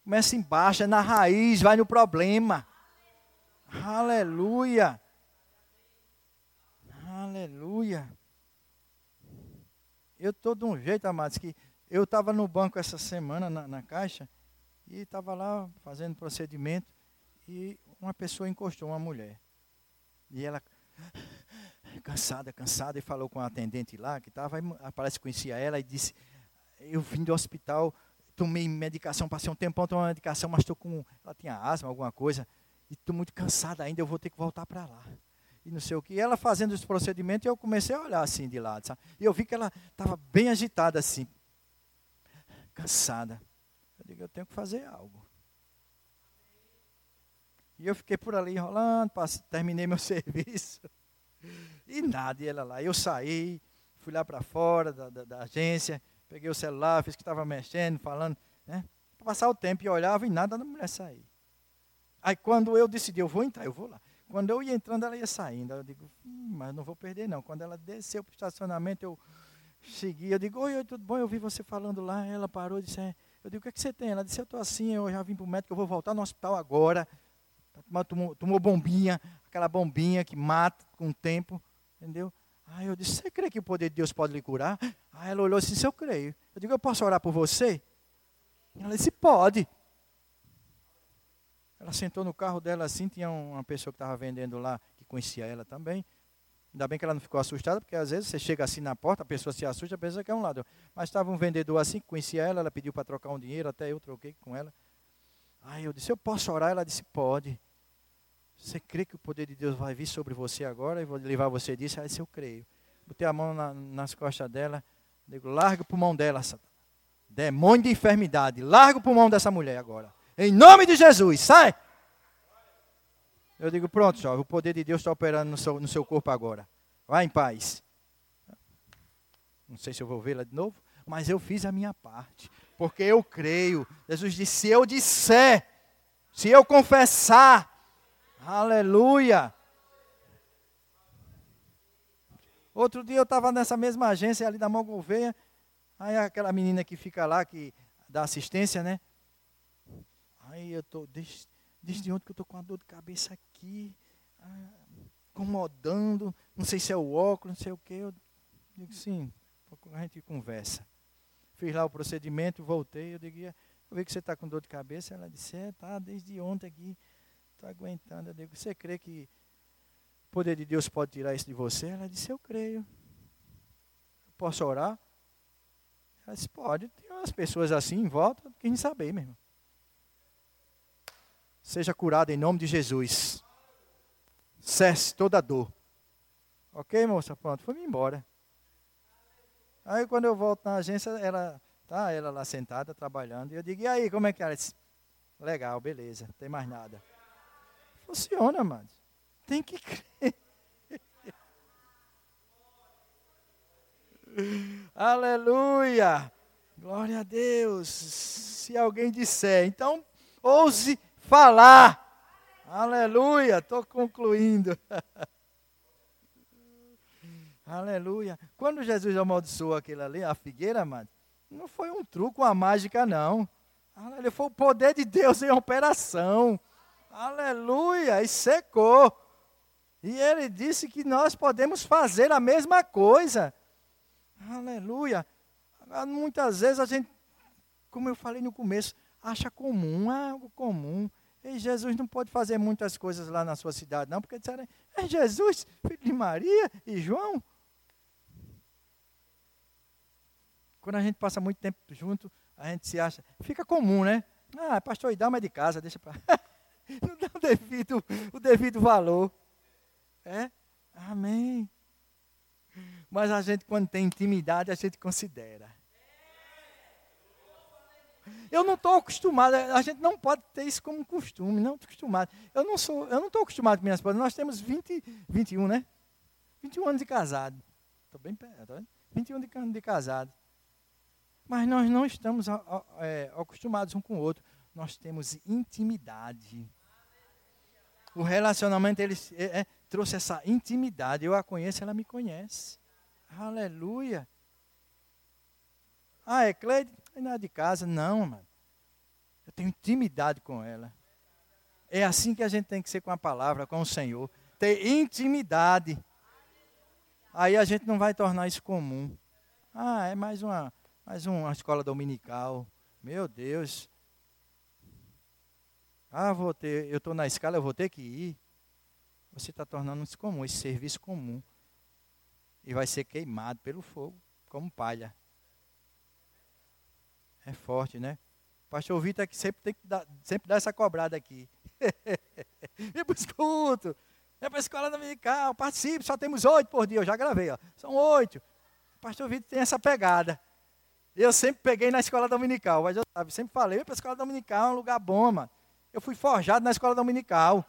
Speaker 1: Começa embaixo, é na raiz, vai no problema. Aleluia. Aleluia. Eu estou de um jeito, amados, que eu estava no banco essa semana, na, na caixa, e estava lá fazendo procedimento, e uma pessoa encostou, uma mulher. E ela, cansada, cansada, e falou com a atendente lá, que estava, parece que conhecia ela, e disse, eu vim do hospital, tomei medicação, passei um tempão tomando medicação, mas estou com, ela tinha asma, alguma coisa, e estou muito cansada ainda, eu vou ter que voltar para lá e não sei o que. E ela fazendo os procedimentos, eu comecei a olhar assim de lado, sabe? E eu vi que ela estava bem agitada assim cansada. Eu digo, eu tenho que fazer algo. E eu fiquei por ali enrolando, passei, terminei meu serviço. E nada, e ela lá. Eu saí, fui lá para fora da, da, da, agência, peguei o celular, fiz que estava mexendo, falando, né? Para passar o tempo e olhava e nada da mulher sair. Aí quando eu decidi, eu vou entrar, eu vou lá. Quando eu ia entrando, ela ia saindo. Eu digo, hum, mas não vou perder não. Quando ela desceu para o estacionamento, eu segui. Eu digo, oi, oi, tudo bom? Eu vi você falando lá. Ela parou e disse, é. eu digo, o que, é que você tem? Ela disse, eu estou assim, eu já vim para o médico, eu vou voltar no hospital agora. Tomou, tomou bombinha, aquela bombinha que mata com o tempo, entendeu? Aí eu disse, você crê que o poder de Deus pode lhe curar? Aí ela olhou assim, se eu creio. Eu digo, eu posso orar por você? Ela disse, pode. Ela sentou no carro dela assim, tinha uma pessoa que estava vendendo lá, que conhecia ela também. Ainda bem que ela não ficou assustada, porque às vezes você chega assim na porta, a pessoa se assusta, pensa que é um ladrão. Mas estava um vendedor assim, que conhecia ela, ela pediu para trocar um dinheiro, até eu troquei com ela. Aí eu disse: Eu posso orar? Ela disse: Pode. Você crê que o poder de Deus vai vir sobre você agora e vou levar você disso? Ela disse: Eu creio. Botei a mão na, nas costas dela. Digo: Larga o pulmão dela, Satanás. Demônio de enfermidade. Larga o pulmão dessa mulher agora. Em nome de Jesus, sai! Eu digo: Pronto, jovem, o poder de Deus está operando no seu, no seu corpo agora. Vá em paz. Não sei se eu vou vê-la de novo, mas eu fiz a minha parte. Porque eu creio. Jesus disse: se eu disser, se eu confessar, aleluia. Outro dia eu estava nessa mesma agência ali da Mão. Aí aquela menina que fica lá, que dá assistência, né? Aí eu tô, desde, desde ontem que eu tô com uma dor de cabeça aqui, ah, incomodando, não sei se é o óculos, não sei o que. Eu digo, sim, a gente conversa. Fiz lá o procedimento, voltei, eu digo, eu vi que você está com dor de cabeça. Ela disse, é, tá, desde ontem aqui, estou aguentando. Eu digo, você crê que o poder de Deus pode tirar isso de você? Ela disse, eu creio. Posso orar? Ela disse, pode. Tem umas pessoas assim em volta, quem saber, meu irmão. Seja curado em nome de Jesus. Cesse toda dor. Ok, moça? Pronto, foi-me embora. Aí quando eu volto na agência, ela tá ela lá sentada trabalhando, e eu digo: "E aí, como é que é?" ela disse: "Legal, beleza, não tem mais nada." Funciona, mano. Tem que crer. Aleluia! Glória a Deus. Se alguém disser, então ouse falar. Aleluia! Estou concluindo. Aleluia. Quando Jesus amaldiçoou aquilo ali, a figueira, mano, não foi um truque, uma mágica, não. Aleluia. Foi o poder de Deus em operação. Aleluia. E secou. E ele disse que nós podemos fazer a mesma coisa. Aleluia. Muitas vezes a gente, como eu falei no começo, acha comum, algo comum. E Jesus não pode fazer muitas coisas lá na sua cidade, não, porque disseram, é Jesus, filho de Maria e João. Quando a gente passa muito tempo junto, a gente se acha. Fica comum, né? Ah, pastor Idalma é de casa, deixa para. Não dá o devido, o devido valor. É? Amém. Mas a gente, quando tem intimidade, a gente considera. Eu não estou acostumado, a gente não pode ter isso como costume, não estou acostumado. Eu não sou, eu não estou acostumado com minhas esposa. Nós temos 20, 21, né? 21 anos de casado. Estou bem perto, 21 de, de casado. Mas nós não estamos é, acostumados um com o outro. Nós temos intimidade. O relacionamento ele é, é, trouxe essa intimidade. Eu a conheço, ela me conhece. Aleluia. Ah, é Cleide? É de casa. Não, mano. Eu tenho intimidade com ela. É assim que a gente tem que ser com a palavra, com o Senhor. Ter intimidade. Aí a gente não vai tornar isso comum. Ah, é mais uma mais uma escola dominical. Meu Deus. Ah, vou ter, eu estou na escala, eu vou ter que ir. Você está tornando isso comum, esse serviço comum. E vai ser queimado pelo fogo, como palha. É forte, né? O pastor Vitor é que sempre tem que dar, sempre dá essa cobrada aqui. Vem para o escuto. Vem para a escola dominical, participe, só temos oito por dia. Eu já gravei, ó. São oito. O pastor Vitor tem essa pegada. Eu sempre peguei na escola dominical, mas eu sabe, sempre falei, para a escola dominical é um lugar bom, mano. Eu fui forjado na escola dominical.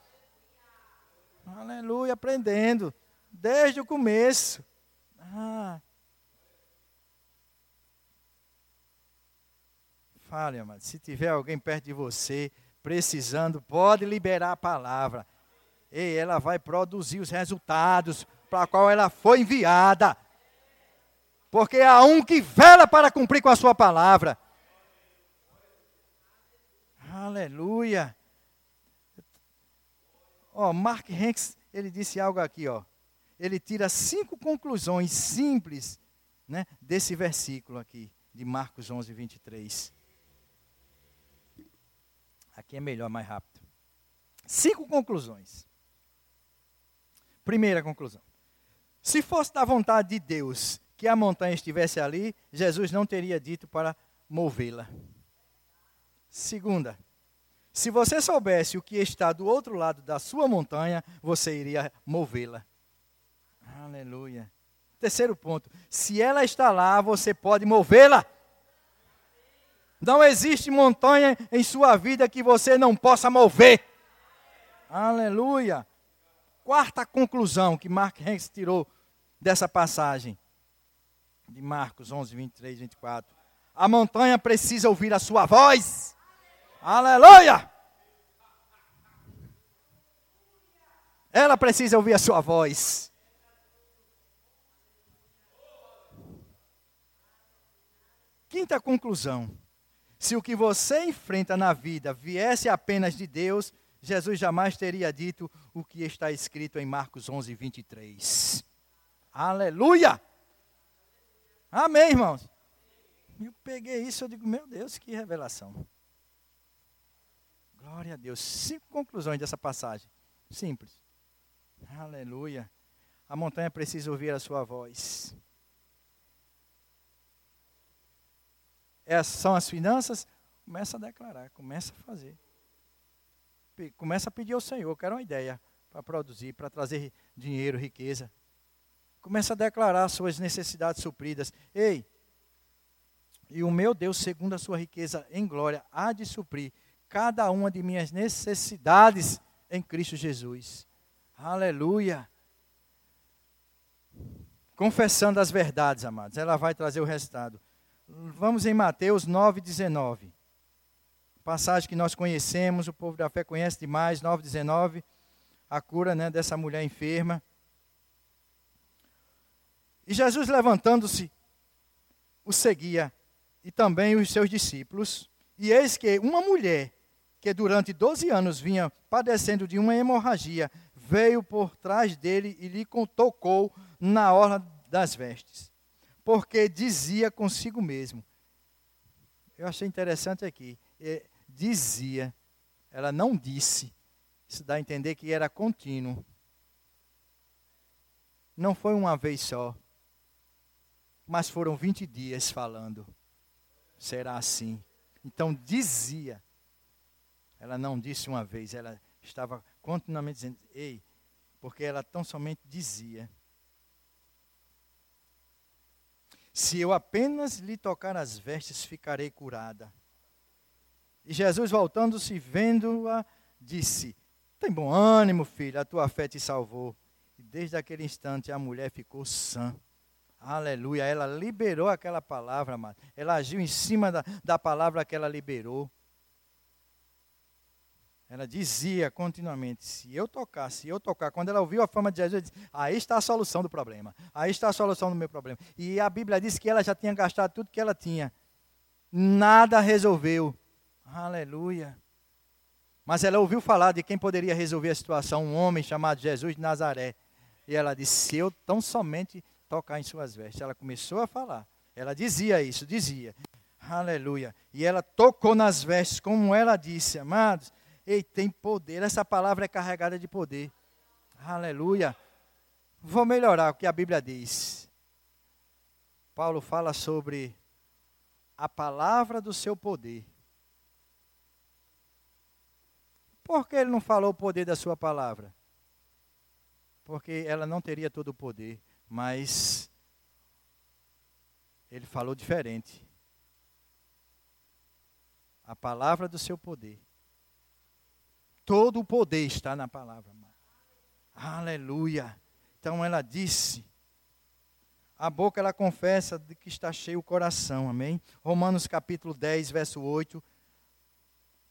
Speaker 1: Aleluia, aprendendo. Desde o começo. Ah. Fale, amado. Se tiver alguém perto de você, precisando, pode liberar a palavra. E ela vai produzir os resultados para qual ela foi enviada. Porque há um que vela para cumprir com a sua palavra. Aleluia. Ó, Mark Hanks, ele disse algo aqui, ó. Ele tira cinco conclusões simples, né, desse versículo aqui de Marcos 11, 23. Aqui é melhor, mais rápido. Cinco conclusões. Primeira conclusão. Se fosse da vontade de Deus que a montanha estivesse ali, Jesus não teria dito para movê-la. Segunda, Se você soubesse o que está do outro lado da sua montanha, você iria movê-la. Aleluia. Terceiro ponto: se ela está lá, você pode movê-la. Não existe montanha em sua vida que você não possa mover. Aleluia. Quarta conclusão que Mark Hanks tirou dessa passagem de Marcos 11, 23, 24. A montanha precisa ouvir a sua voz. Aleluia. Ela precisa ouvir a sua voz. Quinta conclusão. Se o que você enfrenta na vida viesse apenas de Deus, Jesus jamais teria dito o que está escrito em Marcos 11, 23. Aleluia! Amém, irmãos? Eu peguei isso, eu digo, meu Deus, que revelação. Glória a Deus. Cinco conclusões dessa passagem. Simples. Aleluia. A montanha precisa ouvir a sua voz. São as finanças? Começa a declarar, começa a fazer. Começa a pedir ao Senhor, quero uma ideia para produzir, para trazer dinheiro, riqueza. Começa a declarar suas necessidades supridas. Ei, e o meu Deus, segundo a sua riqueza em glória, há de suprir cada uma de minhas necessidades em Cristo Jesus. Aleluia. Confessando as verdades, amados, ela vai trazer o resultado. Vamos em Mateus 9, 19. Passagem que nós conhecemos, o povo da fé conhece demais, 9, 19. A cura né, dessa mulher enferma. E Jesus, levantando-se, o seguia, e também os seus discípulos. E eis que uma mulher, que durante 12 anos vinha padecendo de uma hemorragia, veio por trás dele e lhe tocou na orla das vestes. Porque dizia consigo mesmo. Eu achei interessante aqui. É, dizia, ela não disse. Isso dá a entender que era contínuo. Não foi uma vez só mas foram 20 dias falando. Será assim. Então dizia. Ela não disse uma vez, ela estava continuamente dizendo, ei, porque ela tão somente dizia. Se eu apenas lhe tocar as vestes, ficarei curada. E Jesus, voltando-se, vendo-a, disse: Tem bom ânimo, filha, a tua fé te salvou. E desde aquele instante a mulher ficou sã. Aleluia. Ela liberou aquela palavra. Ela agiu em cima da, da palavra que ela liberou. Ela dizia continuamente: se eu tocar, se eu tocar. Quando ela ouviu a fama de Jesus, disse: aí está a solução do problema. Aí está a solução do meu problema. E a Bíblia diz que ela já tinha gastado tudo que ela tinha. Nada resolveu. Aleluia. Mas ela ouviu falar de quem poderia resolver a situação, um homem chamado Jesus de Nazaré. E ela disse: se eu tão somente tocar em suas vestes. Ela começou a falar. Ela dizia isso, dizia. Aleluia. E ela tocou nas vestes, como ela disse, amados. Ei, tem poder. Essa palavra é carregada de poder. Aleluia. Vou melhorar o que a Bíblia diz. Paulo fala sobre a palavra do seu poder. Por que ele não falou o poder da sua palavra? Porque ela não teria todo o poder mas ele falou diferente. A palavra do seu poder. Todo o poder está na palavra. Aleluia. Então ela disse. A boca ela confessa de que está cheio o coração. Amém? Romanos capítulo 10, verso 8.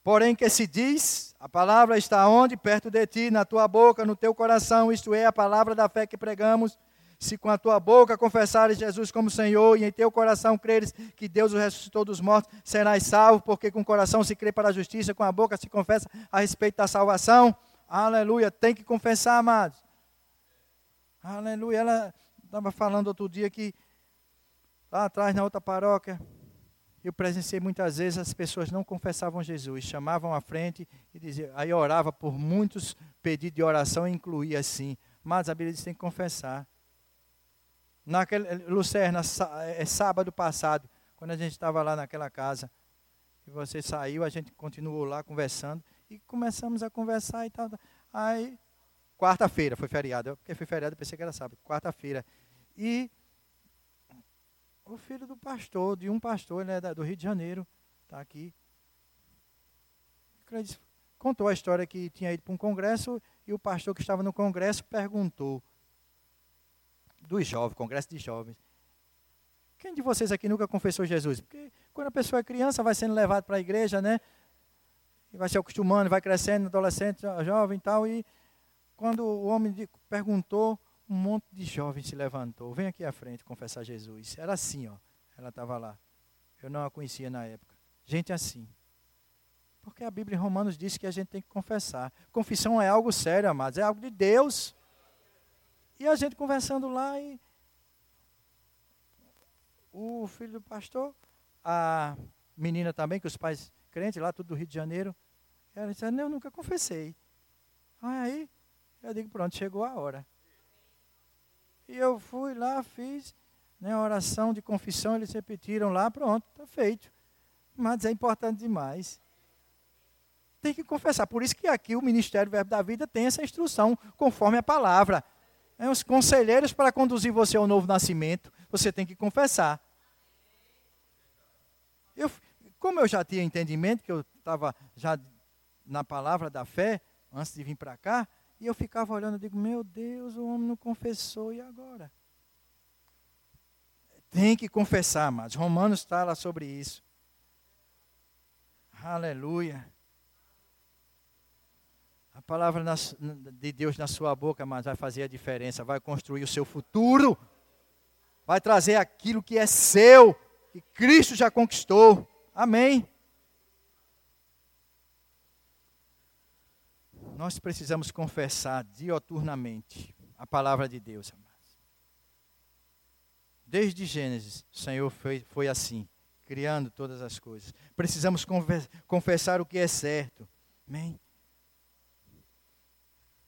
Speaker 1: Porém que se diz, a palavra está onde? Perto de ti, na tua boca, no teu coração. Isto é a palavra da fé que pregamos se com a tua boca confessares Jesus como Senhor e em teu coração creres que Deus o ressuscitou dos mortos, serás salvo, porque com o coração se crê para a justiça, com a boca se confessa a respeito da salvação. Aleluia, tem que confessar, amados. Aleluia, ela estava falando outro dia que lá atrás na outra paróquia, eu presenciei muitas vezes as pessoas não confessavam Jesus, chamavam à frente e diziam, aí orava por muitos pedidos de oração e incluía assim, mas a Bíblia diz que tem que confessar. Naquele, Lucerna, é sábado passado, quando a gente estava lá naquela casa, e você saiu, a gente continuou lá conversando, E começamos a conversar e tal. Aí, quarta-feira, foi feriado. Porque foi feriado, pensei que era sábado. Quarta-feira. E o filho do pastor, de um pastor, né, do Rio de Janeiro, está aqui. Contou a história que tinha ido para um congresso e o pastor que estava no congresso perguntou dos jovens, congresso de jovens. Quem de vocês aqui nunca confessou Jesus? Porque quando a pessoa é criança, vai sendo levado para a igreja, né? E vai se acostumando, vai crescendo, adolescente, jovem e tal. E quando o homem perguntou, um monte de jovens se levantou. Vem aqui à frente confessar Jesus. Era assim, ó. Ela estava lá. Eu não a conhecia na época. Gente assim. Porque a Bíblia em Romanos diz que a gente tem que confessar. Confissão é algo sério, amados. É algo de Deus. E a gente conversando lá e o filho do pastor, a menina também, que os pais crentes lá, tudo do Rio de Janeiro, ela disse, não, eu nunca confessei. Aí eu digo, pronto, chegou a hora. E eu fui lá, fiz né, a oração de confissão, eles repetiram lá, pronto, está feito. Mas é importante demais. Tem que confessar. Por isso que aqui o Ministério Verbo da Vida tem essa instrução, conforme a palavra. É, os conselheiros para conduzir você ao novo nascimento, você tem que confessar. Eu, como eu já tinha entendimento, que eu estava já na palavra da fé, antes de vir para cá, e eu ficava olhando e digo, meu Deus, o homem não confessou, e agora? Tem que confessar, mas Romanos fala sobre isso. Aleluia. Palavra de Deus na sua boca, mas vai fazer a diferença, vai construir o seu futuro, vai trazer aquilo que é seu que Cristo já conquistou. Amém. Nós precisamos confessar dioturnamente a palavra de Deus, amados. Desde Gênesis, o Senhor foi, foi assim, criando todas as coisas. Precisamos confessar o que é certo. Amém.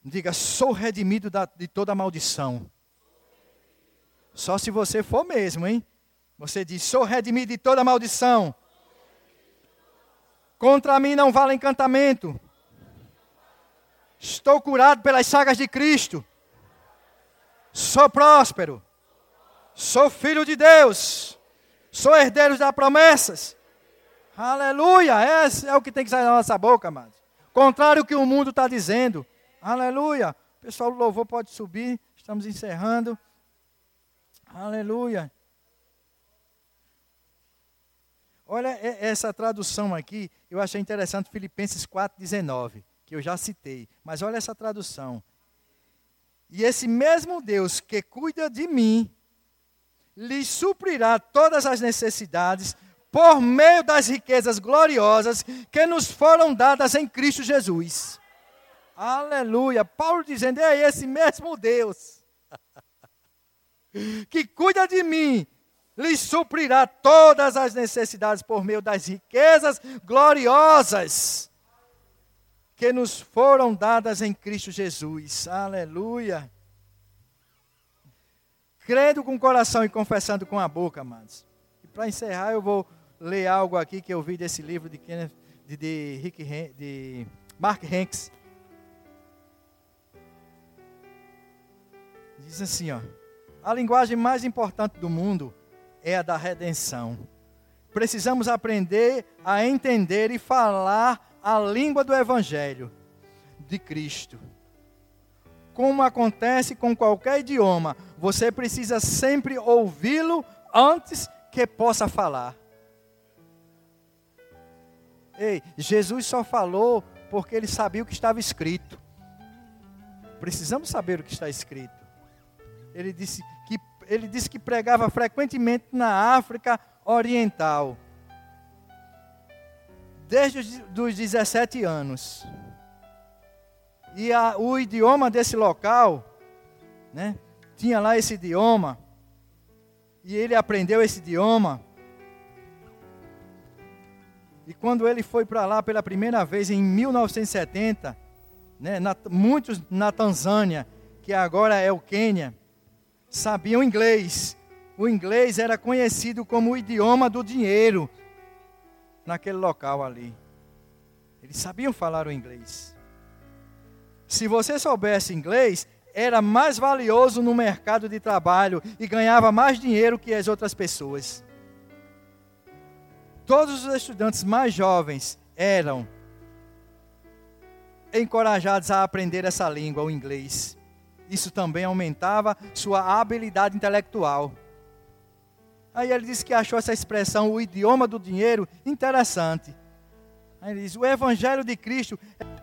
Speaker 1: Diga, sou redimido de toda maldição. Só se você for mesmo, hein? Você diz: Sou redimido de toda maldição. Contra mim não vale encantamento. Estou curado pelas sagas de Cristo. Sou próspero. Sou filho de Deus. Sou herdeiro das promessas. Aleluia. Esse é o que tem que sair da nossa boca, amados. Contrário ao que o mundo está dizendo. Aleluia. Pessoal do louvor pode subir. Estamos encerrando. Aleluia. Olha essa tradução aqui, eu achei interessante, Filipenses 4,19, que eu já citei. Mas olha essa tradução. E esse mesmo Deus que cuida de mim, lhe suprirá todas as necessidades por meio das riquezas gloriosas que nos foram dadas em Cristo Jesus. Aleluia. Paulo dizendo: é esse mesmo Deus que cuida de mim, lhe suprirá todas as necessidades por meio das riquezas gloriosas que nos foram dadas em Cristo Jesus. Aleluia. Crendo com o coração e confessando com a boca, amados. E para encerrar, eu vou ler algo aqui que eu vi desse livro de, Kenneth, de, de, Rick, de Mark Hanks. Diz assim, ó. A linguagem mais importante do mundo é a da redenção. Precisamos aprender a entender e falar a língua do Evangelho de Cristo. Como acontece com qualquer idioma, você precisa sempre ouvi-lo antes que possa falar. Ei, Jesus só falou porque ele sabia o que estava escrito. Precisamos saber o que está escrito. Ele disse: ele disse que pregava frequentemente na África Oriental, desde os 17 anos. E a, o idioma desse local, né, tinha lá esse idioma, e ele aprendeu esse idioma. E quando ele foi para lá pela primeira vez em 1970, né, na, muitos na Tanzânia, que agora é o Quênia, sabiam inglês. O inglês era conhecido como o idioma do dinheiro naquele local ali. Eles sabiam falar o inglês. Se você soubesse inglês, era mais valioso no mercado de trabalho e ganhava mais dinheiro que as outras pessoas. Todos os estudantes mais jovens eram encorajados a aprender essa língua, o inglês. Isso também aumentava sua habilidade intelectual. Aí ele disse que achou essa expressão, o idioma do dinheiro, interessante. Aí ele diz: o evangelho de Cristo é